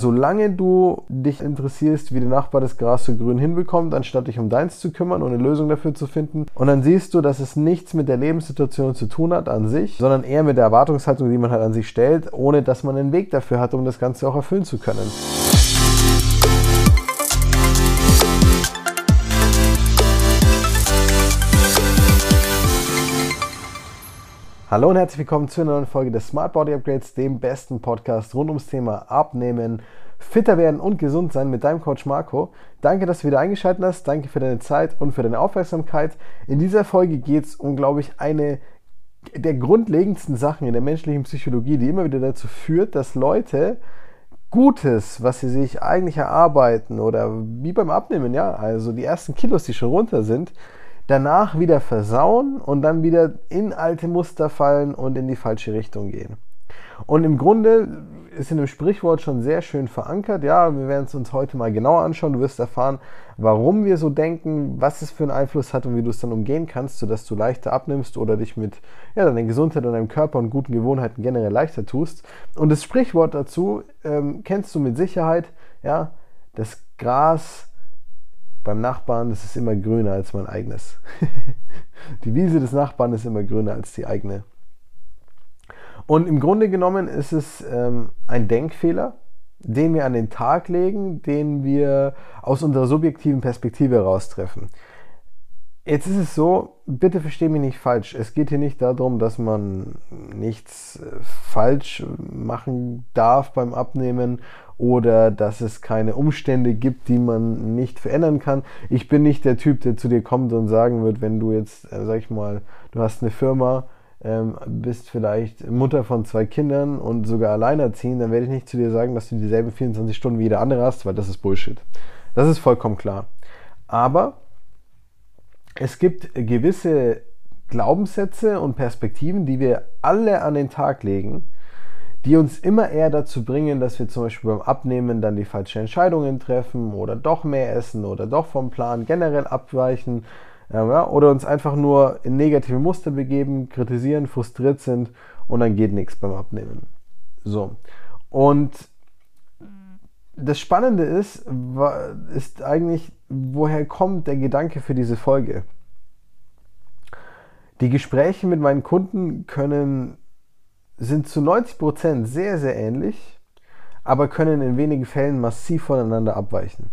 Solange du dich interessierst, wie der Nachbar das Gras so grün hinbekommt, anstatt dich um deins zu kümmern und eine Lösung dafür zu finden, und dann siehst du, dass es nichts mit der Lebenssituation zu tun hat an sich, sondern eher mit der Erwartungshaltung, die man halt an sich stellt, ohne dass man einen Weg dafür hat, um das Ganze auch erfüllen zu können. Hallo und herzlich willkommen zu einer neuen Folge des Smart Body Upgrades, dem besten Podcast rund ums Thema Abnehmen, fitter werden und gesund sein mit deinem Coach Marco. Danke, dass du wieder eingeschaltet hast. Danke für deine Zeit und für deine Aufmerksamkeit. In dieser Folge geht es um, glaube ich, eine der grundlegendsten Sachen in der menschlichen Psychologie, die immer wieder dazu führt, dass Leute Gutes, was sie sich eigentlich erarbeiten oder wie beim Abnehmen, ja, also die ersten Kilos, die schon runter sind, danach wieder versauen und dann wieder in alte Muster fallen und in die falsche Richtung gehen. Und im Grunde ist in dem Sprichwort schon sehr schön verankert. Ja, wir werden es uns heute mal genauer anschauen. Du wirst erfahren, warum wir so denken, was es für einen Einfluss hat und wie du es dann umgehen kannst, sodass du leichter abnimmst oder dich mit ja, deiner Gesundheit und deinem Körper und guten Gewohnheiten generell leichter tust. Und das Sprichwort dazu ähm, kennst du mit Sicherheit. Ja, das Gras beim Nachbarn, das ist immer grüner als mein eigenes. die Wiese des Nachbarn ist immer grüner als die eigene. Und im Grunde genommen ist es ähm, ein Denkfehler, den wir an den Tag legen, den wir aus unserer subjektiven Perspektive heraustreffen. Jetzt ist es so, bitte verstehe mich nicht falsch. Es geht hier nicht darum, dass man nichts äh, falsch machen darf beim Abnehmen oder dass es keine Umstände gibt, die man nicht verändern kann. Ich bin nicht der Typ, der zu dir kommt und sagen wird, wenn du jetzt, äh, sag ich mal, du hast eine Firma, ähm, bist vielleicht Mutter von zwei Kindern und sogar alleinerziehend, dann werde ich nicht zu dir sagen, dass du dieselben 24 Stunden wie jeder andere hast, weil das ist Bullshit. Das ist vollkommen klar. Aber es gibt gewisse Glaubenssätze und Perspektiven, die wir alle an den Tag legen, die uns immer eher dazu bringen, dass wir zum Beispiel beim Abnehmen dann die falschen Entscheidungen treffen oder doch mehr essen oder doch vom Plan generell abweichen ja, oder uns einfach nur in negative Muster begeben, kritisieren, frustriert sind und dann geht nichts beim Abnehmen. So. Und das Spannende ist, ist eigentlich, woher kommt der Gedanke für diese Folge? Die Gespräche mit meinen Kunden können sind zu 90% sehr, sehr ähnlich, aber können in wenigen Fällen massiv voneinander abweichen.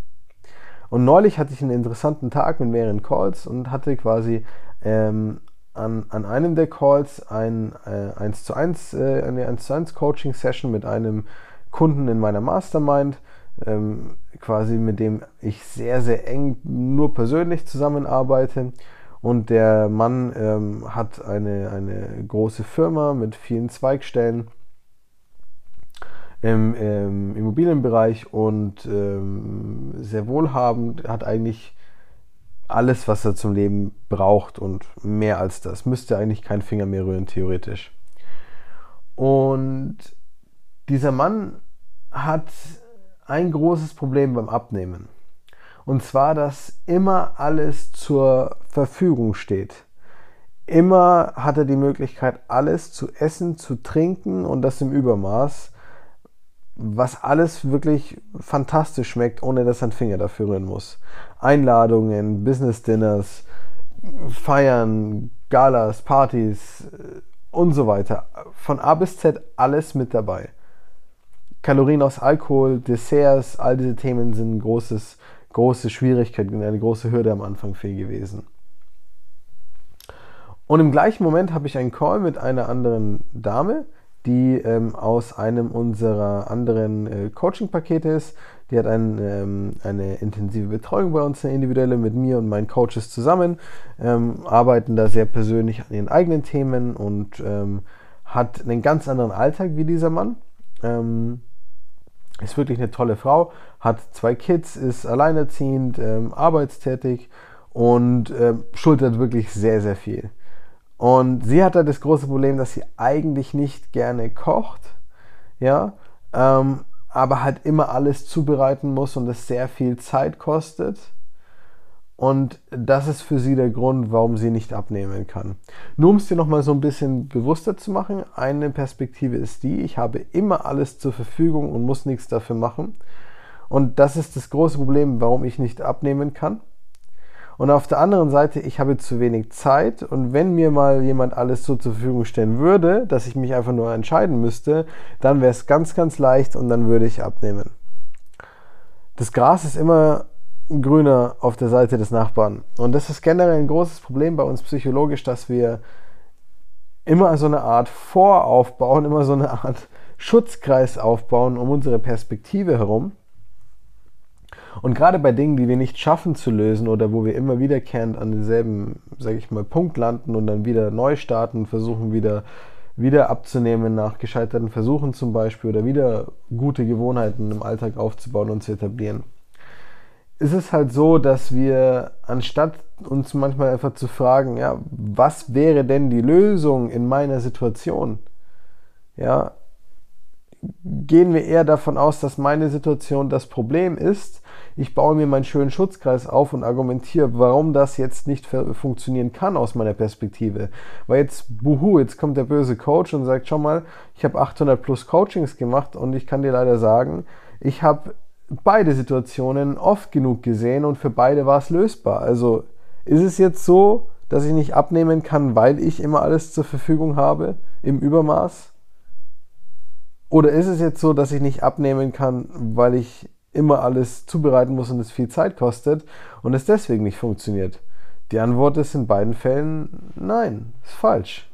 Und neulich hatte ich einen interessanten Tag mit mehreren Calls und hatte quasi ähm, an, an einem der Calls ein, äh, 1 zu 1, äh, eine 1 zu 1 Coaching Session mit einem Kunden in meiner Mastermind, ähm, quasi mit dem ich sehr, sehr eng nur persönlich zusammenarbeite und der Mann ähm, hat eine, eine große Firma mit vielen Zweigstellen im, im Immobilienbereich und ähm, sehr wohlhabend, hat eigentlich alles, was er zum Leben braucht und mehr als das. Müsste eigentlich kein Finger mehr rühren, theoretisch. Und dieser Mann hat ein großes Problem beim Abnehmen. Und zwar, dass immer alles zur Verfügung steht. Immer hat er die Möglichkeit, alles zu essen, zu trinken und das im Übermaß, was alles wirklich fantastisch schmeckt, ohne dass er einen Finger dafür rühren muss. Einladungen, Business-Dinners, Feiern, Galas, Partys äh, und so weiter. Von A bis Z alles mit dabei. Kalorien aus Alkohol, Desserts, all diese Themen sind ein großes große Schwierigkeit, eine große Hürde am Anfang für ihn gewesen. Und im gleichen Moment habe ich einen Call mit einer anderen Dame, die ähm, aus einem unserer anderen äh, Coaching-Pakete ist. Die hat ein, ähm, eine intensive Betreuung bei uns, eine individuelle, mit mir und meinen Coaches zusammen, ähm, arbeiten da sehr persönlich an ihren eigenen Themen und ähm, hat einen ganz anderen Alltag wie dieser Mann. Ähm, ist wirklich eine tolle Frau, hat zwei Kids, ist alleinerziehend, ähm, arbeitstätig und ähm, schultert wirklich sehr, sehr viel. Und sie hat da das große Problem, dass sie eigentlich nicht gerne kocht, ja, ähm, aber halt immer alles zubereiten muss und es sehr viel Zeit kostet. Und das ist für sie der Grund, warum sie nicht abnehmen kann. Nur um es dir nochmal so ein bisschen bewusster zu machen, eine Perspektive ist die, ich habe immer alles zur Verfügung und muss nichts dafür machen. Und das ist das große Problem, warum ich nicht abnehmen kann. Und auf der anderen Seite, ich habe zu wenig Zeit und wenn mir mal jemand alles so zur Verfügung stellen würde, dass ich mich einfach nur entscheiden müsste, dann wäre es ganz, ganz leicht und dann würde ich abnehmen. Das Gras ist immer grüner auf der Seite des Nachbarn. Und das ist generell ein großes Problem bei uns psychologisch, dass wir immer so eine Art Voraufbauen, immer so eine Art Schutzkreis aufbauen um unsere Perspektive herum. Und gerade bei Dingen, die wir nicht schaffen zu lösen oder wo wir immer wiederkehrend an denselben, sage ich mal, Punkt landen und dann wieder neu starten, versuchen wieder, wieder abzunehmen nach gescheiterten Versuchen zum Beispiel oder wieder gute Gewohnheiten im Alltag aufzubauen und zu etablieren, ist es halt so, dass wir anstatt uns manchmal einfach zu fragen, ja, was wäre denn die Lösung in meiner Situation? Ja, gehen wir eher davon aus, dass meine Situation das Problem ist. Ich baue mir meinen schönen Schutzkreis auf und argumentiere, warum das jetzt nicht funktionieren kann aus meiner Perspektive. Weil jetzt, buhu, jetzt kommt der böse Coach und sagt, schau mal, ich habe 800 plus Coachings gemacht und ich kann dir leider sagen, ich habe beide Situationen oft genug gesehen und für beide war es lösbar. Also ist es jetzt so, dass ich nicht abnehmen kann, weil ich immer alles zur Verfügung habe im Übermaß? Oder ist es jetzt so, dass ich nicht abnehmen kann, weil ich immer alles zubereiten muss und es viel Zeit kostet und es deswegen nicht funktioniert? Die Antwort ist in beiden Fällen nein, ist falsch.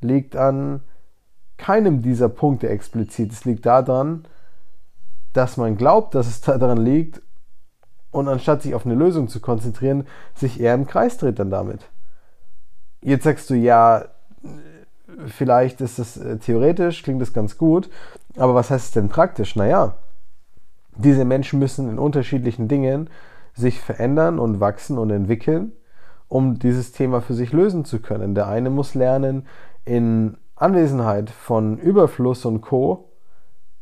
Liegt an keinem dieser Punkte explizit. Es liegt daran, dass man glaubt, dass es daran liegt und anstatt sich auf eine Lösung zu konzentrieren, sich eher im Kreis dreht dann damit. Jetzt sagst du, ja, vielleicht ist es äh, theoretisch, klingt das ganz gut, aber was heißt es denn praktisch? Naja, diese Menschen müssen in unterschiedlichen Dingen sich verändern und wachsen und entwickeln, um dieses Thema für sich lösen zu können. Der eine muss lernen, in Anwesenheit von Überfluss und Co.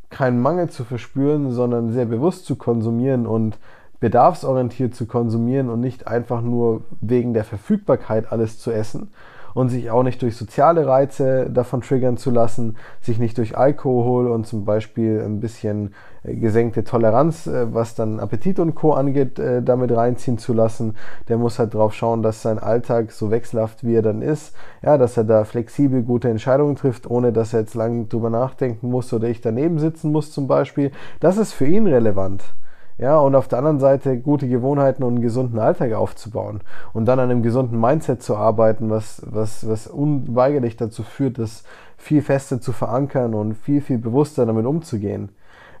keinen Mangel zu verspüren, sondern sehr bewusst zu konsumieren und bedarfsorientiert zu konsumieren und nicht einfach nur wegen der Verfügbarkeit alles zu essen, und sich auch nicht durch soziale Reize davon triggern zu lassen, sich nicht durch Alkohol und zum Beispiel ein bisschen äh, gesenkte Toleranz, äh, was dann Appetit und Co. angeht, äh, damit reinziehen zu lassen. Der muss halt drauf schauen, dass sein Alltag so wechselhaft wie er dann ist, ja, dass er da flexibel gute Entscheidungen trifft, ohne dass er jetzt lange drüber nachdenken muss oder ich daneben sitzen muss zum Beispiel. Das ist für ihn relevant. Ja, und auf der anderen Seite gute Gewohnheiten und einen gesunden Alltag aufzubauen und dann an einem gesunden Mindset zu arbeiten, was, was, was unweigerlich dazu führt, das viel fester zu verankern und viel, viel bewusster damit umzugehen.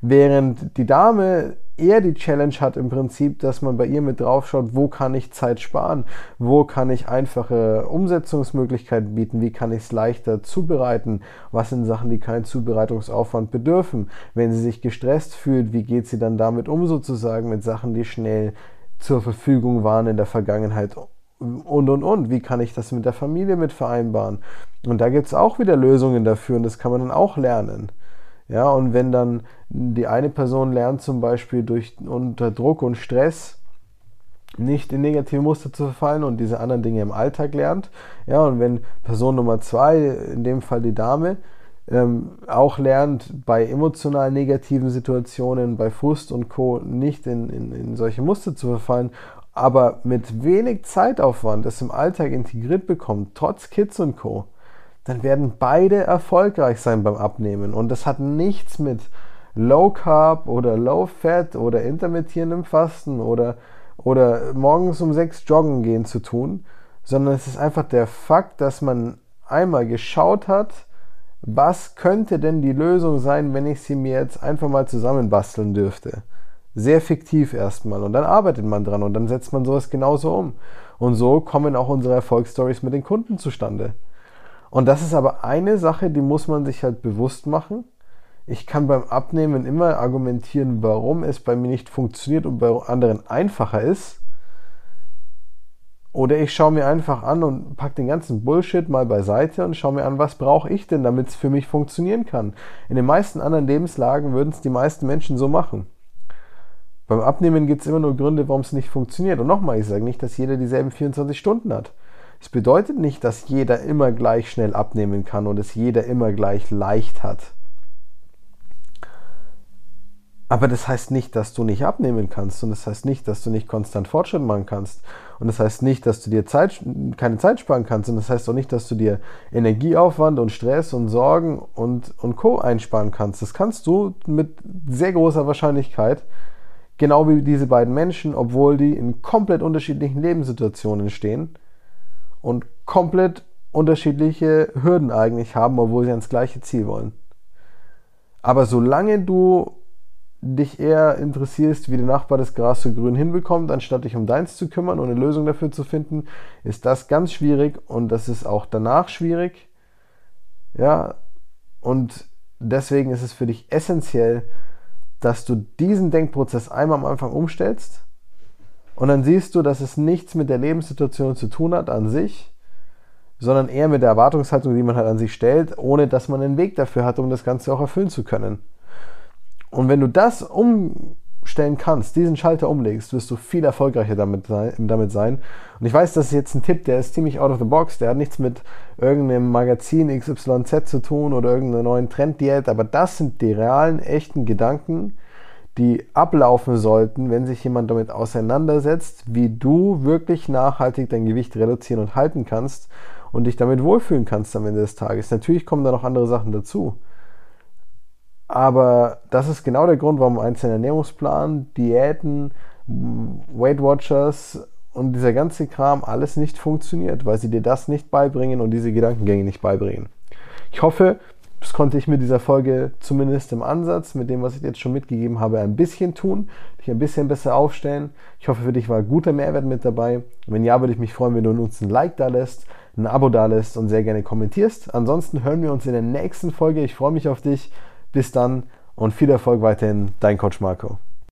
Während die Dame eher die Challenge hat im Prinzip, dass man bei ihr mit drauf schaut, wo kann ich Zeit sparen, wo kann ich einfache Umsetzungsmöglichkeiten bieten, wie kann ich es leichter zubereiten, was sind Sachen, die keinen Zubereitungsaufwand bedürfen. Wenn sie sich gestresst fühlt, wie geht sie dann damit um sozusagen mit Sachen, die schnell zur Verfügung waren in der Vergangenheit und und und. Wie kann ich das mit der Familie mit vereinbaren? Und da gibt es auch wieder Lösungen dafür und das kann man dann auch lernen. Ja, und wenn dann die eine Person lernt zum Beispiel durch unter Druck und Stress nicht in negative Muster zu verfallen und diese anderen Dinge im Alltag lernt, ja, und wenn Person Nummer zwei, in dem Fall die Dame, ähm, auch lernt, bei emotional negativen Situationen, bei Frust und Co. nicht in, in, in solche Muster zu verfallen, aber mit wenig Zeitaufwand es im Alltag integriert bekommt, trotz Kids und Co., dann werden beide erfolgreich sein beim Abnehmen. Und das hat nichts mit Low Carb oder Low Fat oder intermittierendem Fasten oder, oder morgens um sechs joggen gehen zu tun, sondern es ist einfach der Fakt, dass man einmal geschaut hat, was könnte denn die Lösung sein, wenn ich sie mir jetzt einfach mal zusammenbasteln dürfte. Sehr fiktiv erstmal. Und dann arbeitet man dran und dann setzt man sowas genauso um. Und so kommen auch unsere Erfolgsstories mit den Kunden zustande. Und das ist aber eine Sache, die muss man sich halt bewusst machen. Ich kann beim Abnehmen immer argumentieren, warum es bei mir nicht funktioniert und bei anderen einfacher ist. Oder ich schaue mir einfach an und packe den ganzen Bullshit mal beiseite und schaue mir an, was brauche ich denn, damit es für mich funktionieren kann. In den meisten anderen Lebenslagen würden es die meisten Menschen so machen. Beim Abnehmen gibt es immer nur Gründe, warum es nicht funktioniert. Und nochmal, ich sage nicht, dass jeder dieselben 24 Stunden hat. Es bedeutet nicht, dass jeder immer gleich schnell abnehmen kann und es jeder immer gleich leicht hat. Aber das heißt nicht, dass du nicht abnehmen kannst und das heißt nicht, dass du nicht konstant Fortschritt machen kannst und das heißt nicht, dass du dir Zeit, keine Zeit sparen kannst und das heißt auch nicht, dass du dir Energieaufwand und Stress und Sorgen und, und Co. einsparen kannst. Das kannst du mit sehr großer Wahrscheinlichkeit, genau wie diese beiden Menschen, obwohl die in komplett unterschiedlichen Lebenssituationen stehen und komplett unterschiedliche Hürden eigentlich haben, obwohl sie ans gleiche Ziel wollen. Aber solange du dich eher interessierst, wie der Nachbar das Gras so grün hinbekommt, anstatt dich um deins zu kümmern und eine Lösung dafür zu finden, ist das ganz schwierig und das ist auch danach schwierig. Ja, und deswegen ist es für dich essentiell, dass du diesen Denkprozess einmal am Anfang umstellst und dann siehst du, dass es nichts mit der Lebenssituation zu tun hat an sich, sondern eher mit der Erwartungshaltung, die man halt an sich stellt, ohne dass man einen Weg dafür hat, um das Ganze auch erfüllen zu können. Und wenn du das umstellen kannst, diesen Schalter umlegst, wirst du viel erfolgreicher damit sein. Und ich weiß, das ist jetzt ein Tipp, der ist ziemlich out of the box, der hat nichts mit irgendeinem Magazin XYZ zu tun oder irgendeiner neuen Trenddiät, aber das sind die realen, echten Gedanken, die ablaufen sollten, wenn sich jemand damit auseinandersetzt, wie du wirklich nachhaltig dein Gewicht reduzieren und halten kannst und dich damit wohlfühlen kannst am Ende des Tages. Natürlich kommen da noch andere Sachen dazu. Aber das ist genau der Grund, warum einzelne Ernährungsplan, Diäten, Weight Watchers und dieser ganze Kram alles nicht funktioniert, weil sie dir das nicht beibringen und diese Gedankengänge nicht beibringen. Ich hoffe, das konnte ich mit dieser Folge zumindest im Ansatz, mit dem, was ich jetzt schon mitgegeben habe, ein bisschen tun, dich ein bisschen besser aufstellen. Ich hoffe, für dich war guter Mehrwert mit dabei. wenn ja, würde ich mich freuen, wenn du uns ein Like da lässt, ein Abo da lässt und sehr gerne kommentierst. Ansonsten hören wir uns in der nächsten Folge. Ich freue mich auf dich. Bis dann und viel Erfolg weiterhin, dein Coach Marco.